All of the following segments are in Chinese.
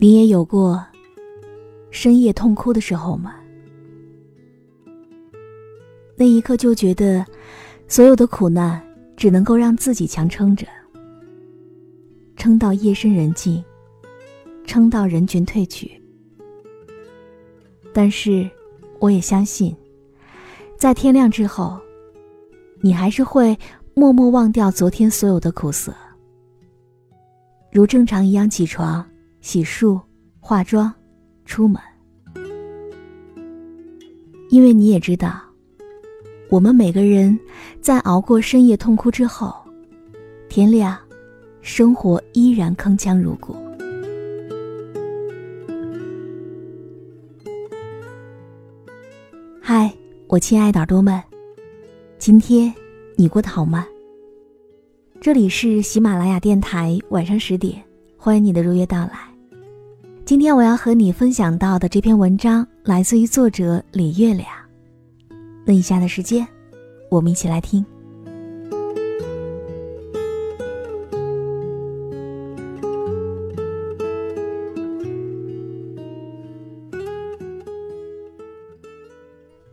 你也有过深夜痛哭的时候吗？那一刻就觉得，所有的苦难只能够让自己强撑着，撑到夜深人静，撑到人群退去。但是，我也相信，在天亮之后，你还是会默默忘掉昨天所有的苦涩，如正常一样起床、洗漱、化妆、出门，因为你也知道。我们每个人在熬过深夜痛哭之后，天亮，生活依然铿锵如故。嗨，我亲爱的耳朵们，今天你过得好吗？这里是喜马拉雅电台，晚上十点，欢迎你的如约到来。今天我要和你分享到的这篇文章来自于作者李月亮。那以下的时间，我们一起来听。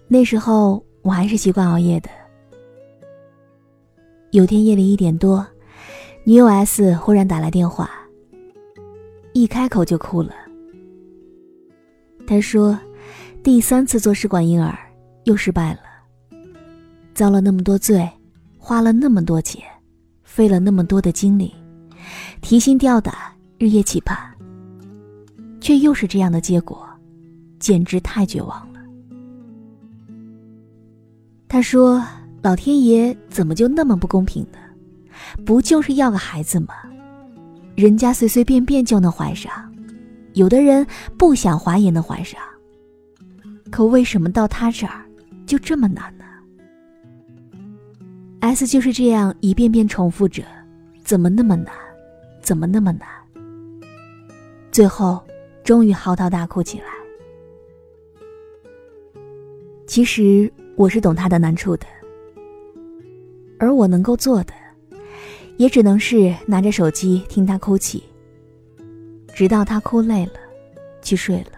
那时候我还是习惯熬夜的。有天夜里一点多，女友 S 忽然打来电话，一开口就哭了。他说，第三次做试管婴儿。又失败了，遭了那么多罪，花了那么多钱，费了那么多的精力，提心吊胆，日夜期盼，却又是这样的结果，简直太绝望了。他说：“老天爷怎么就那么不公平呢？不就是要个孩子吗？人家随随便便就能怀上，有的人不想怀也能怀上，可为什么到他这儿？”就这么难呢？S 就是这样一遍遍重复着，怎么那么难？怎么那么难？最后，终于嚎啕大哭起来。其实我是懂他的难处的，而我能够做的，也只能是拿着手机听他哭泣，直到他哭累了，去睡了。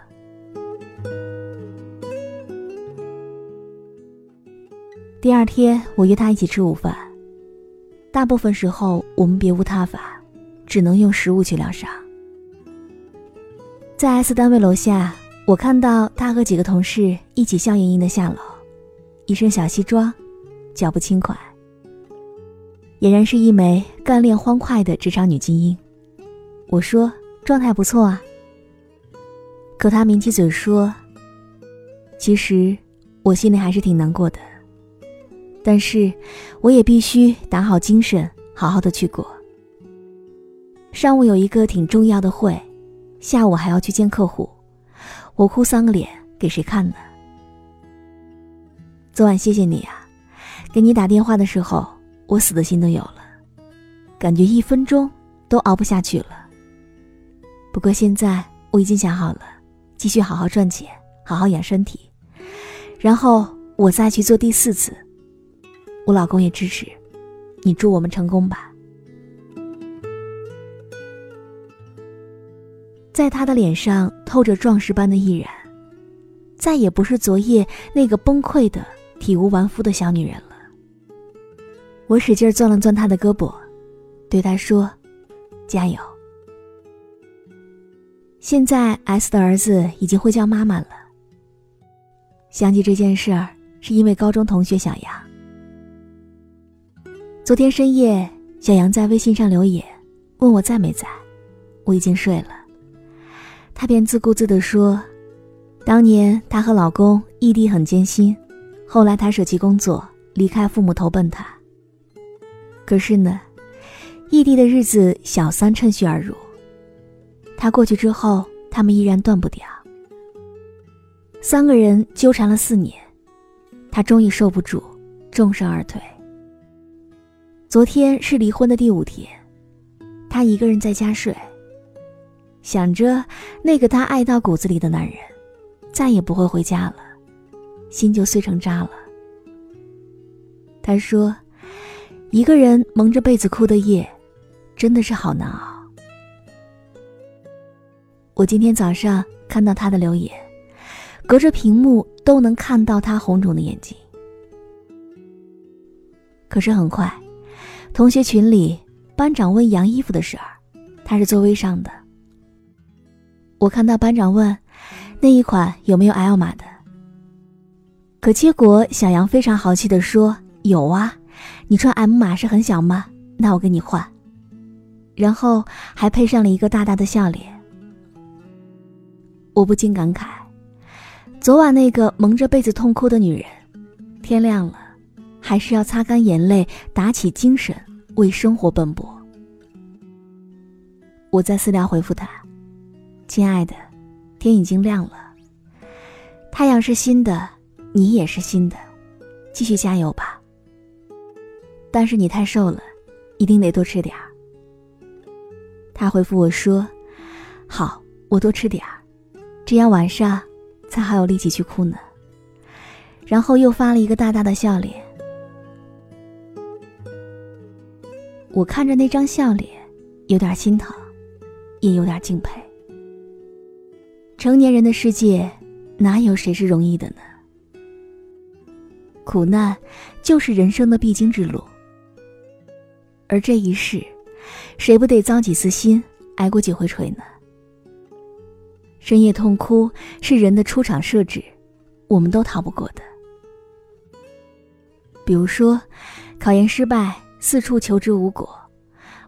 第二天，我约他一起吃午饭。大部分时候，我们别无他法，只能用食物去疗伤。在 S 单位楼下，我看到他和几个同事一起笑盈盈的下楼，一身小西装，脚步轻快，俨然是一枚干练欢快的职场女精英。我说状态不错啊，可他抿起嘴说：“其实，我心里还是挺难过的。”但是，我也必须打好精神，好好的去过。上午有一个挺重要的会，下午还要去见客户，我哭丧个脸给谁看呢？昨晚谢谢你啊，给你打电话的时候，我死的心都有了，感觉一分钟都熬不下去了。不过现在我已经想好了，继续好好赚钱，好好养身体，然后我再去做第四次。我老公也支持，你祝我们成功吧。在他的脸上透着壮士般的毅然，再也不是昨夜那个崩溃的体无完肤的小女人了。我使劲攥了攥他的胳膊，对他说：“加油。”现在 S 的儿子已经会叫妈妈了。想起这件事儿，是因为高中同学小杨。昨天深夜，小杨在微信上留言，问我在没在。我已经睡了。他便自顾自地说：“当年她和老公异地很艰辛，后来她舍弃工作，离开父母投奔他。可是呢，异地的日子小三趁虚而入。他过去之后，他们依然断不掉。三个人纠缠了四年，他终于受不住，重身而退。”昨天是离婚的第五天，他一个人在家睡，想着那个他爱到骨子里的男人，再也不会回家了，心就碎成渣了。他说：“一个人蒙着被子哭的夜，真的是好难熬。”我今天早上看到他的留言，隔着屏幕都能看到他红肿的眼睛。可是很快，同学群里班长问杨衣服的事儿，他是座位上的。我看到班长问那一款有没有 L 码的，可结果小杨非常豪气的说有啊，你穿 M 码是很小吗？那我给你换。然后还配上了一个大大的笑脸。我不禁感慨，昨晚那个蒙着被子痛哭的女人，天亮了。还是要擦干眼泪，打起精神，为生活奔波。我在私聊回复他：“亲爱的，天已经亮了，太阳是新的，你也是新的，继续加油吧。但是你太瘦了，一定得多吃点儿。”他回复我说：“好，我多吃点儿，这样晚上才还有力气去哭呢。”然后又发了一个大大的笑脸。我看着那张笑脸，有点心疼，也有点敬佩。成年人的世界，哪有谁是容易的呢？苦难就是人生的必经之路，而这一世，谁不得遭几次心，挨过几回锤呢？深夜痛哭是人的出场设置，我们都逃不过的。比如说，考研失败。四处求职无果，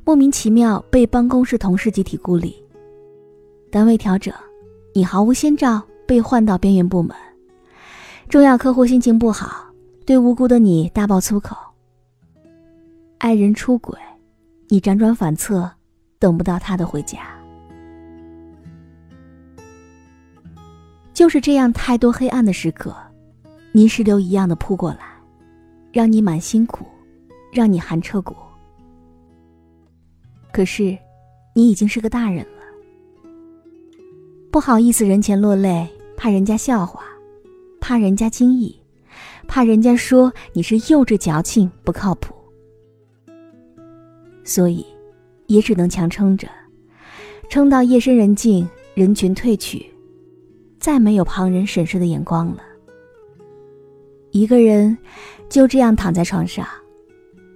莫名其妙被办公室同事集体孤立，单位调整，你毫无先兆被换到边缘部门，重要客户心情不好，对无辜的你大爆粗口，爱人出轨，你辗转反侧，等不到他的回家，就是这样太多黑暗的时刻，泥石流一样的扑过来，让你满心苦。让你寒彻骨。可是，你已经是个大人了，不好意思人前落泪，怕人家笑话，怕人家惊异，怕人家说你是幼稚矫情不靠谱，所以，也只能强撑着，撑到夜深人静，人群退去，再没有旁人审视的眼光了，一个人就这样躺在床上。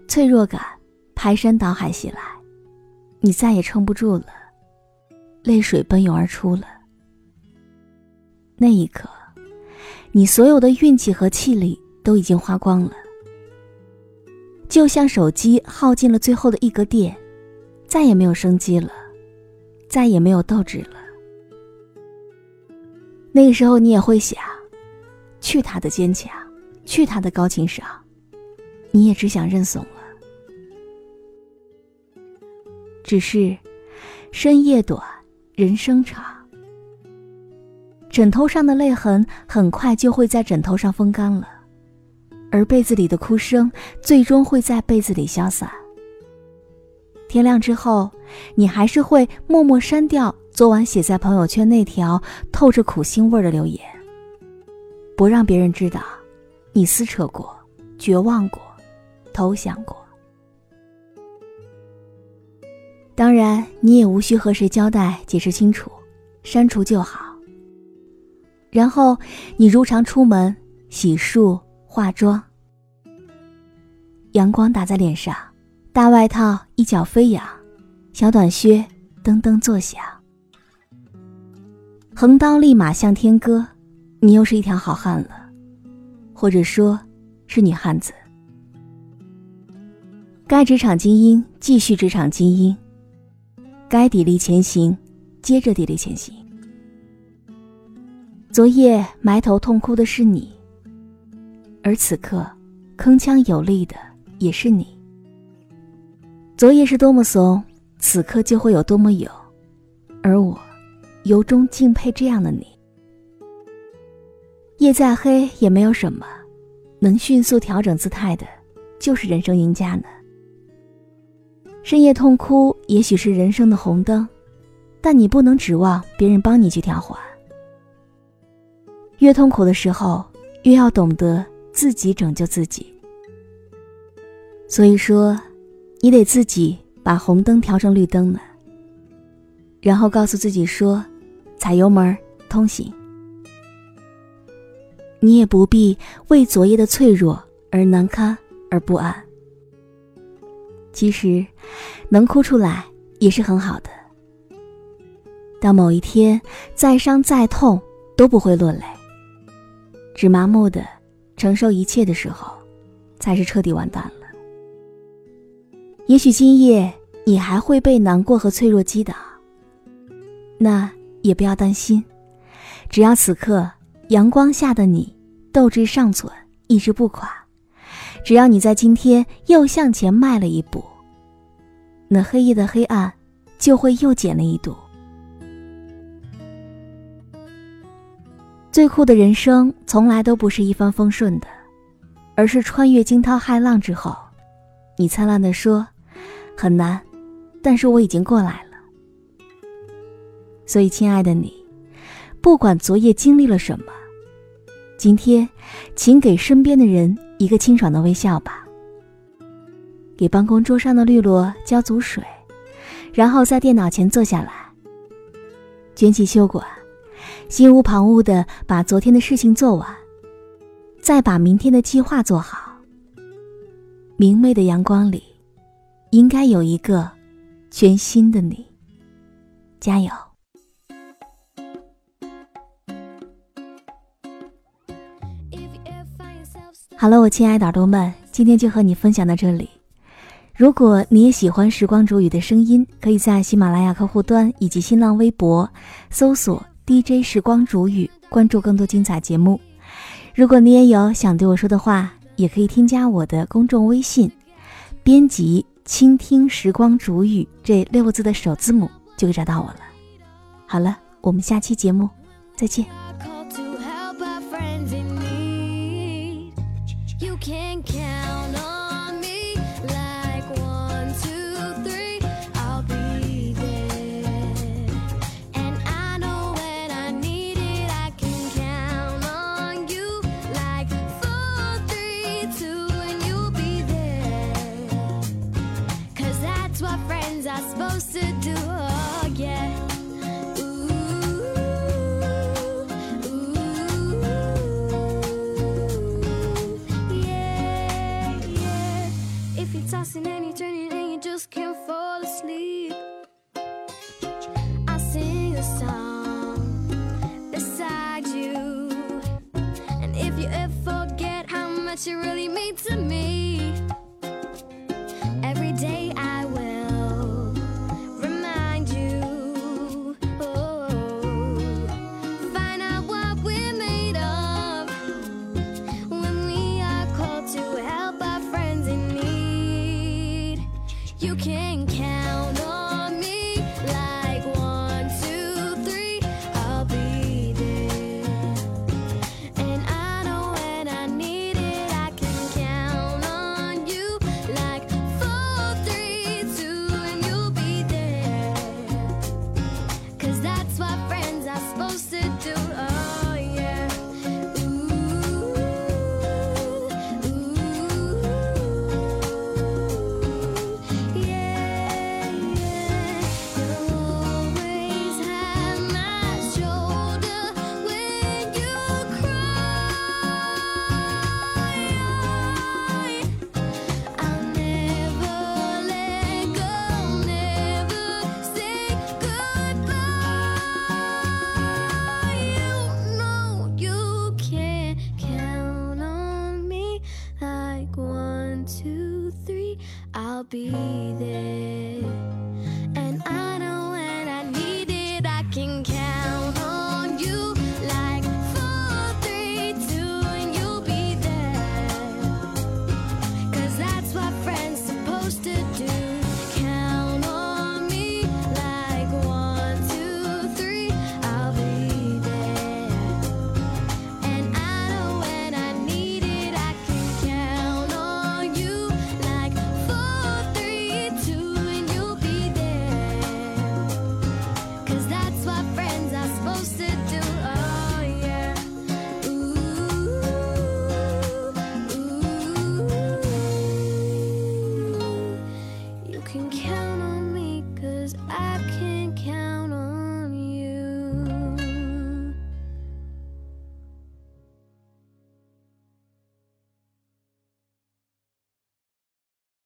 脆弱感排山倒海袭来，你再也撑不住了，泪水奔涌而出了。那一刻，你所有的运气和气力都已经花光了，就像手机耗尽了最后的一格电，再也没有生机了，再也没有斗志了。那个时候，你也会想：去他的坚强，去他的高情商。你也只想认怂了。只是，深夜短，人生长。枕头上的泪痕很快就会在枕头上风干了，而被子里的哭声最终会在被子里消散。天亮之后，你还是会默默删掉昨晚写在朋友圈那条透着苦腥味的留言，不让别人知道，你撕扯过，绝望过。投降过，当然你也无需和谁交代、解释清楚，删除就好。然后你如常出门，洗漱、化妆，阳光打在脸上，大外套一脚飞扬，小短靴噔噔作响，横刀立马向天歌，你又是一条好汉了，或者说，是女汉子。该职场精英继续职场精英，该砥砺前行，接着砥砺前行。昨夜埋头痛哭的是你，而此刻铿锵有力的也是你。昨夜是多么怂，此刻就会有多么有，而我由衷敬佩这样的你。夜再黑也没有什么，能迅速调整姿态的，就是人生赢家呢。深夜痛哭，也许是人生的红灯，但你不能指望别人帮你去调换。越痛苦的时候，越要懂得自己拯救自己。所以说，你得自己把红灯调成绿灯呢。然后告诉自己说：“踩油门通行。你也不必为昨夜的脆弱而难堪而不安。其实，能哭出来也是很好的。当某一天再伤再痛都不会落泪，只麻木的承受一切的时候，才是彻底完蛋了。也许今夜你还会被难过和脆弱击倒，那也不要担心，只要此刻阳光下的你斗志尚存，意志不垮，只要你在今天又向前迈了一步，那黑夜的黑暗就会又减了一度。最酷的人生从来都不是一帆风顺的，而是穿越惊涛骇浪之后，你灿烂的说。很难，但是我已经过来了。所以，亲爱的你，不管昨夜经历了什么，今天，请给身边的人一个清爽的微笑吧。给办公桌上的绿萝浇足水，然后在电脑前坐下来，卷起袖管，心无旁骛的把昨天的事情做完，再把明天的计划做好。明媚的阳光里。应该有一个全新的你，加油！好了，我亲爱的耳朵们，今天就和你分享到这里。如果你也喜欢时光煮雨的声音，可以在喜马拉雅客户端以及新浪微博搜索 DJ 时光煮雨，关注更多精彩节目。如果你也有想对我说的话，也可以添加我的公众微信，编辑。倾听时光煮雨这六个字的首字母就可以找到我了。好了，我们下期节目再见。beside you. And if you ever forget how much you really mean to me.